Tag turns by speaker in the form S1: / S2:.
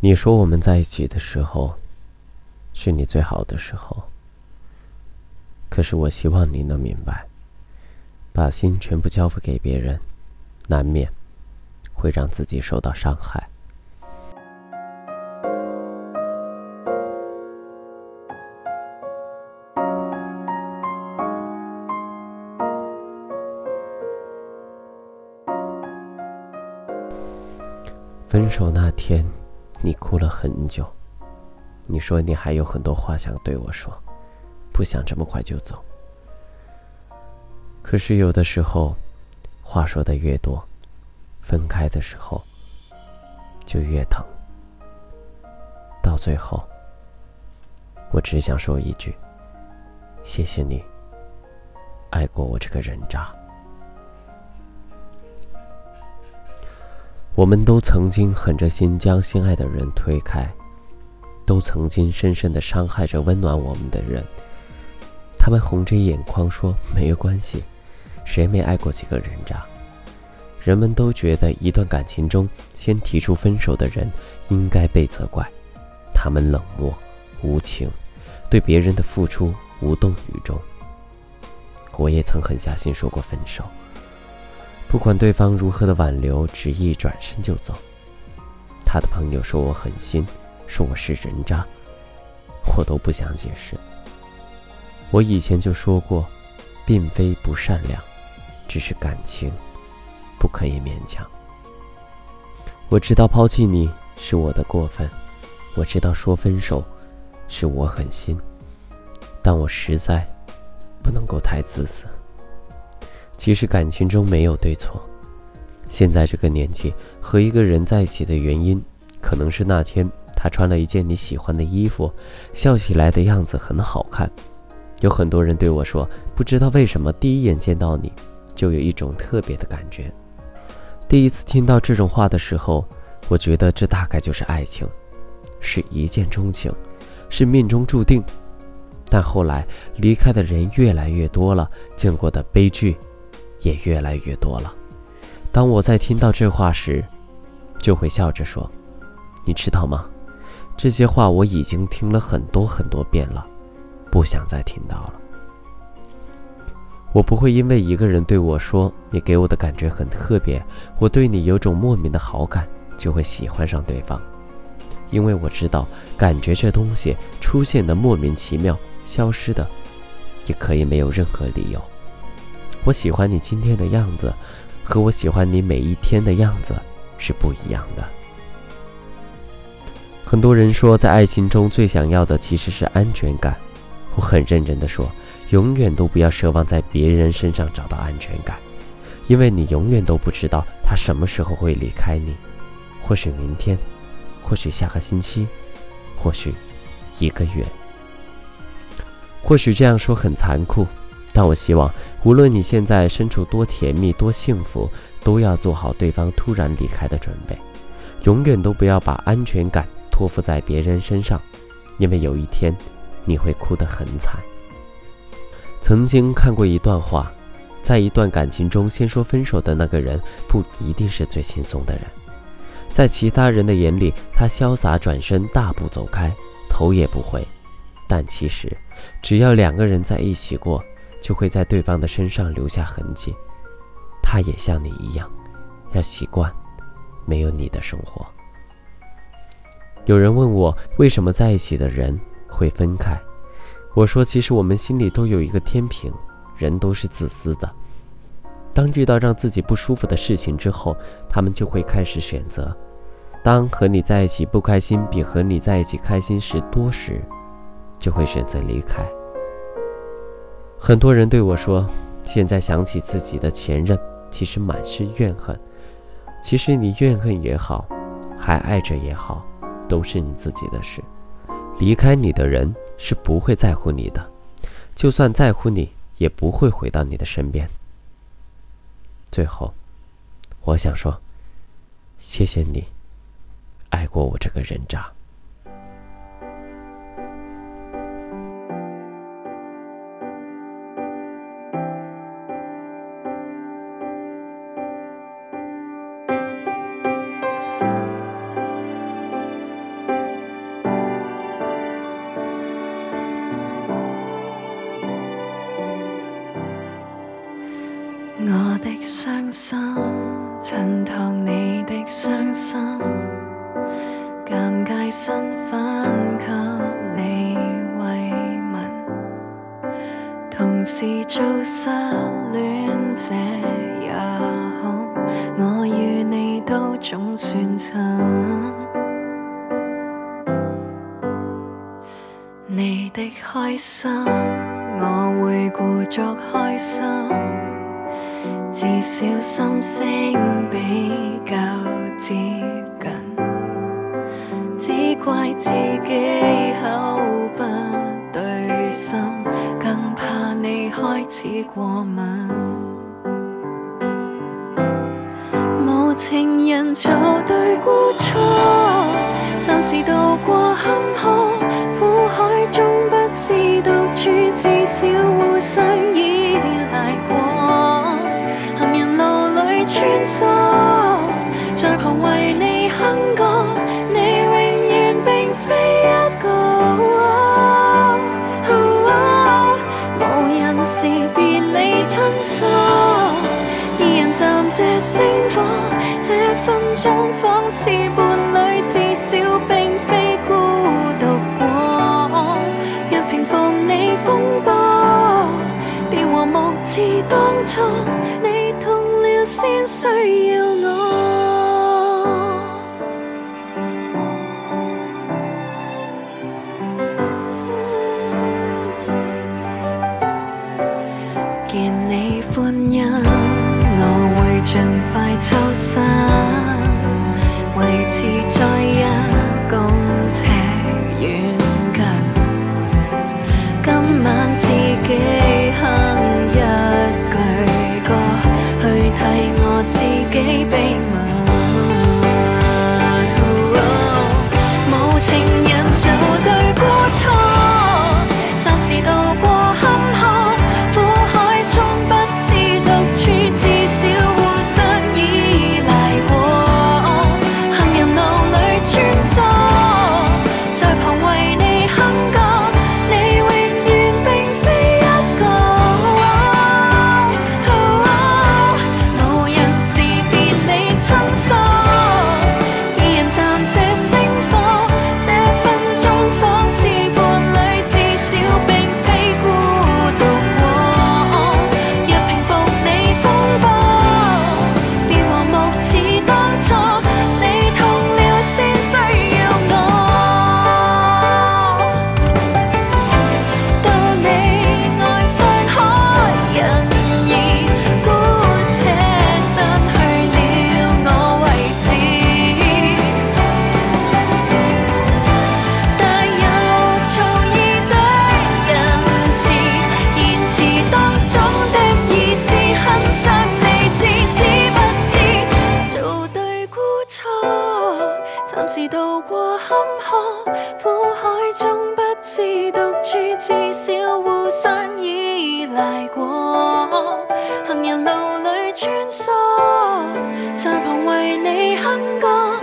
S1: 你说我们在一起的时候，是你最好的时候。可是我希望你能明白，把心全部交付给别人，难免会让自己受到伤害。分手那天。你哭了很久，你说你还有很多话想对我说，不想这么快就走。可是有的时候，话说的越多，分开的时候就越疼。到最后，我只想说一句：谢谢你，爱过我这个人渣。我们都曾经狠着心将心爱的人推开，都曾经深深的伤害着温暖我们的人。他们红着眼眶说：“没有关系，谁没爱过几个人渣？”人们都觉得一段感情中先提出分手的人应该被责怪，他们冷漠无情，对别人的付出无动于衷。我也曾狠下心说过分手。不管对方如何的挽留，执意转身就走。他的朋友说我狠心，说我是人渣，我都不想解释。我以前就说过，并非不善良，只是感情不可以勉强。我知道抛弃你是我的过分，我知道说分手是我狠心，但我实在不能够太自私。其实感情中没有对错。现在这个年纪，和一个人在一起的原因，可能是那天他穿了一件你喜欢的衣服，笑起来的样子很好看。有很多人对我说，不知道为什么第一眼见到你，就有一种特别的感觉。第一次听到这种话的时候，我觉得这大概就是爱情，是一见钟情，是命中注定。但后来离开的人越来越多了，见过的悲剧。也越来越多了。当我在听到这话时，就会笑着说：“你知道吗？这些话我已经听了很多很多遍了，不想再听到了。”我不会因为一个人对我说你给我的感觉很特别，我对你有种莫名的好感，就会喜欢上对方。因为我知道，感觉这东西出现的莫名其妙，消失的也可以没有任何理由。我喜欢你今天的样子，和我喜欢你每一天的样子是不一样的。很多人说，在爱情中最想要的其实是安全感。我很认真的说，永远都不要奢望在别人身上找到安全感，因为你永远都不知道他什么时候会离开你。或许明天，或许下个星期，或许一个月。或许这样说很残酷。但我希望，无论你现在身处多甜蜜、多幸福，都要做好对方突然离开的准备。永远都不要把安全感托付在别人身上，因为有一天你会哭得很惨。曾经看过一段话，在一段感情中，先说分手的那个人不一定是最轻松的人。在其他人的眼里，他潇洒转身，大步走开，头也不回。但其实，只要两个人在一起过，就会在对方的身上留下痕迹，他也像你一样，要习惯没有你的生活。有人问我为什么在一起的人会分开，我说其实我们心里都有一个天平，人都是自私的。当遇到让自己不舒服的事情之后，他们就会开始选择。当和你在一起不开心比和你在一起开心时多时，就会选择离开。很多人对我说：“现在想起自己的前任，其实满是怨恨。其实你怨恨也好，还爱着也好，都是你自己的事。离开你的人是不会在乎你的，就算在乎你，也不会回到你的身边。”最后，我想说，谢谢你，爱过我这个人渣。
S2: 我的伤心衬托你的伤心，尴尬身份给你慰问，同时做失恋者也好，我与你都总算亲。你的开心，我会故作开心。至少心声比较接近。只怪自己口不对心，更怕你开始过敏。无情人做对孤错，暂时渡过坎坷。无人时别理亲疏，二人暂借星火，这分钟仿似伴侣，至少并非孤独过。若平复你风波，便和睦似当初，你痛了先需要我。在暂时渡过坎坷，苦海中不知独处，至少互相依赖过。行人路里穿梭，在旁为你哼歌